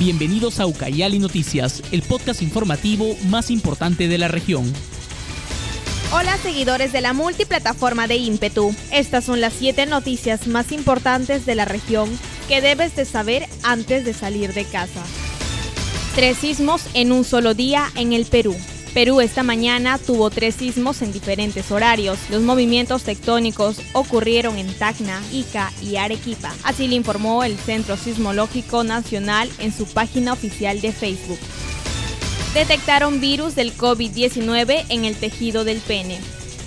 Bienvenidos a Ucayali Noticias, el podcast informativo más importante de la región. Hola seguidores de la multiplataforma de ímpetu. Estas son las 7 noticias más importantes de la región que debes de saber antes de salir de casa. Tres sismos en un solo día en el Perú. Perú esta mañana tuvo tres sismos en diferentes horarios. Los movimientos tectónicos ocurrieron en Tacna, Ica y Arequipa. Así lo informó el Centro Sismológico Nacional en su página oficial de Facebook. Detectaron virus del COVID-19 en el tejido del pene.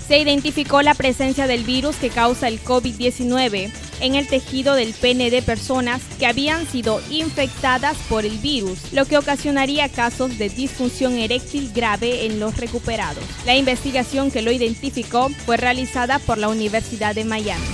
Se identificó la presencia del virus que causa el COVID-19 en el tejido del pene de personas que habían sido infectadas por el virus, lo que ocasionaría casos de disfunción eréctil grave en los recuperados. La investigación que lo identificó fue realizada por la Universidad de Miami.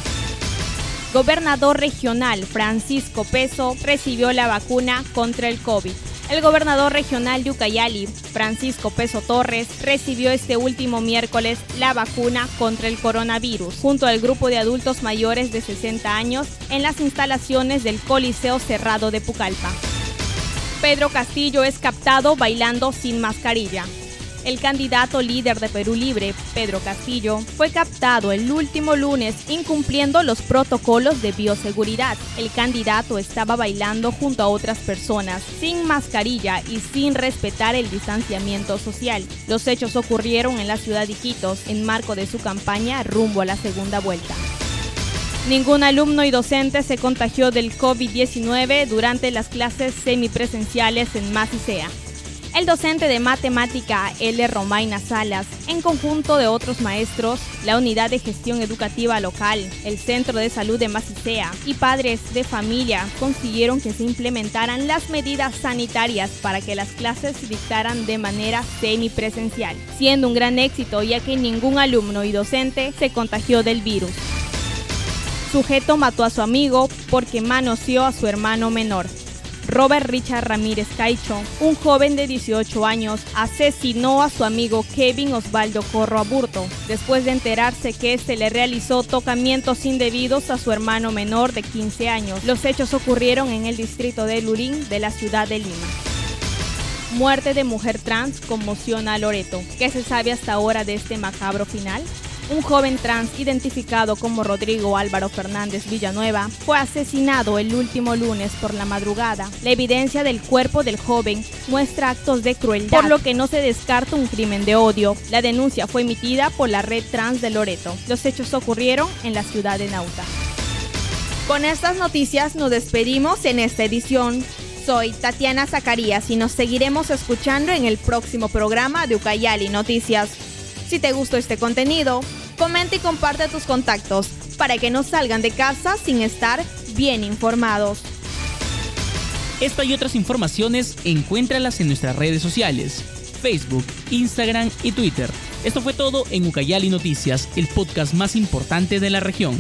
Gobernador regional Francisco Peso recibió la vacuna contra el COVID. El gobernador regional de Ucayali, Francisco Peso Torres, recibió este último miércoles la vacuna contra el coronavirus junto al grupo de adultos mayores de 60 años en las instalaciones del Coliseo Cerrado de Pucallpa. Pedro Castillo es captado bailando sin mascarilla. El candidato líder de Perú Libre, Pedro Castillo, fue captado el último lunes incumpliendo los protocolos de bioseguridad. El candidato estaba bailando junto a otras personas, sin mascarilla y sin respetar el distanciamiento social. Los hechos ocurrieron en la ciudad de Iquitos, en marco de su campaña rumbo a la segunda vuelta. Ningún alumno y docente se contagió del COVID-19 durante las clases semipresenciales en Macicea el docente de matemática L. Romaina Salas, en conjunto de otros maestros, la Unidad de Gestión Educativa Local, el Centro de Salud de Macicea y padres de familia consiguieron que se implementaran las medidas sanitarias para que las clases se dictaran de manera semipresencial, siendo un gran éxito ya que ningún alumno y docente se contagió del virus. Sujeto mató a su amigo porque manoseó a su hermano menor. Robert Richard Ramírez Caicho, un joven de 18 años, asesinó a su amigo Kevin Osvaldo Corro Aburto, después de enterarse que este le realizó tocamientos indebidos a su hermano menor de 15 años. Los hechos ocurrieron en el distrito de Lurín de la ciudad de Lima. Muerte de mujer trans conmociona a Loreto. ¿Qué se sabe hasta ahora de este macabro final? Un joven trans identificado como Rodrigo Álvaro Fernández Villanueva fue asesinado el último lunes por la madrugada. La evidencia del cuerpo del joven muestra actos de crueldad, por lo que no se descarta un crimen de odio. La denuncia fue emitida por la red trans de Loreto. Los hechos ocurrieron en la ciudad de Nauta. Con estas noticias nos despedimos en esta edición. Soy Tatiana Zacarías y nos seguiremos escuchando en el próximo programa de Ucayali Noticias. Si te gustó este contenido, comenta y comparte tus contactos para que no salgan de casa sin estar bien informados. Esta y otras informaciones encuéntralas en nuestras redes sociales, Facebook, Instagram y Twitter. Esto fue todo en Ucayali Noticias, el podcast más importante de la región.